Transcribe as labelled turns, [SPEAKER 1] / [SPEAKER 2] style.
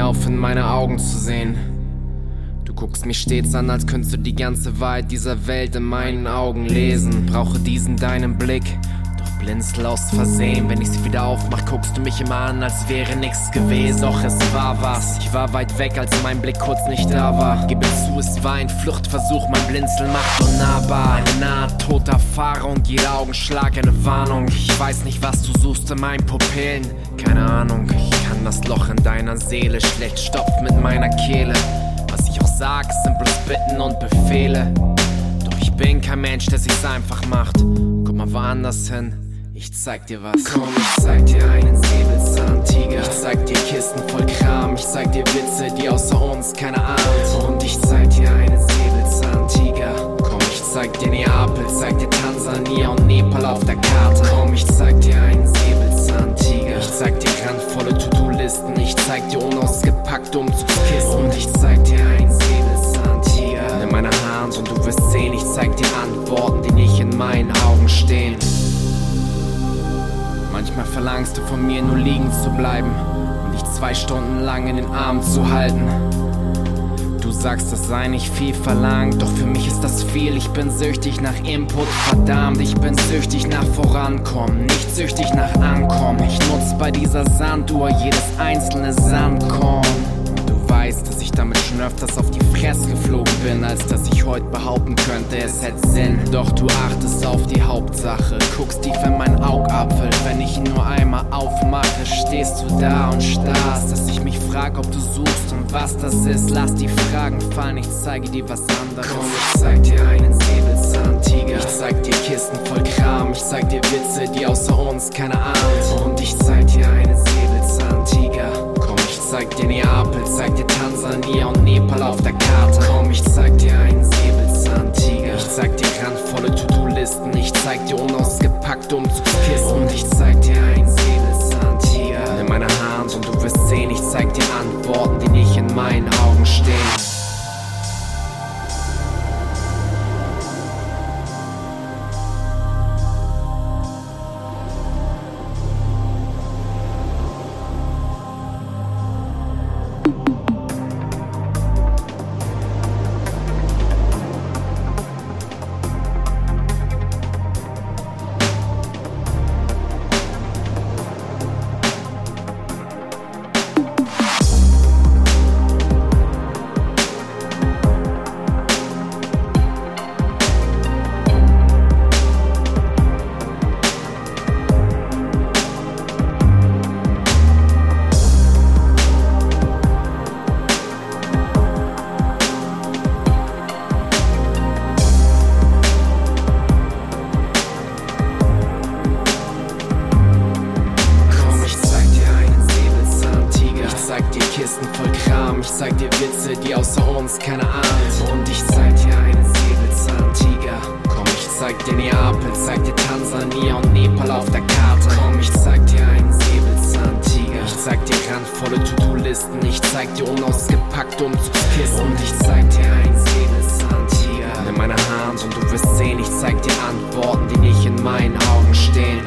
[SPEAKER 1] auf, in meine Augen zu sehen. Du guckst mich stets an, als könntest du die ganze Wahrheit dieser Welt in meinen Augen lesen. Brauche diesen deinen Blick, blinzel aus Versehen. Wenn ich sie wieder aufmach, guckst du mich immer an, als wäre nichts gewesen. Doch es war was. Ich war weit weg, als mein Blick kurz nicht da war. Gebe zu, es war ein Fluchtversuch, mein Blinzel macht unnahbar. Eine nahttote Erfahrung, jeder Augenschlag eine Warnung. Ich weiß nicht, was du suchst in meinen Pupillen. Keine Ahnung, ich kann das Loch in deiner Seele schlecht stopfen mit meiner Kehle. Was ich auch sag, sind bloß Bitten und Befehle. Doch ich bin kein Mensch, der sich's einfach macht. Guck mal woanders hin, ich zeig dir was. Komm, ich zeig dir einen Säbelzahntiger. Ich zeig dir Kisten voll Kram. Ich zeig dir Witze, die außer uns keiner ahnt. Und ich Manchmal verlangst du von mir nur liegen zu bleiben und dich zwei Stunden lang in den Arm zu halten. Du sagst, das sei nicht viel verlangt, doch für mich ist das viel. Ich bin süchtig nach Input, verdammt, ich bin süchtig nach Vorankommen, nicht süchtig nach Ankommen. Ich nutz bei dieser Sanduhr jedes einzelne Sandkorn. Du weißt, dass ich damit schon öfters auf die Fresse geflogen bin, als dass ich heute behaupten könnte, es hätte Sinn. Doch du achtest auf die Hauptsache, guckst tief in mein Augapfel. Wenn ich ihn nur einmal aufmache, stehst du da und starrst, dass ich mich frag, ob du suchst und was das ist. Lass die Fragen fallen, ich zeige dir was anderes. Komm, ich zeig dir einen Säbelzahntiger. Ich zeig dir Kisten voll Kram. Ich zeig dir Witze, die außer uns keiner ahnt. Kisten voll Kram. Ich zeig dir Witze, die außer uns keiner ahnt. Und ich zeig dir einen Säbelzahntiger. Komm, ich zeig dir Neapel, zeig dir Tansania und Nepal auf der Karte. Komm, ich zeig dir einen Säbelzahntiger. Ich zeig dir randvolle To-Do-Listen. Ich zeig dir unausgepackte Umzugskisten. Und ich zeig dir einen Säbelzahntiger. Nimm meine Hand und du wirst sehen, ich zeig dir Antworten, die nicht in meinen Augen stehen.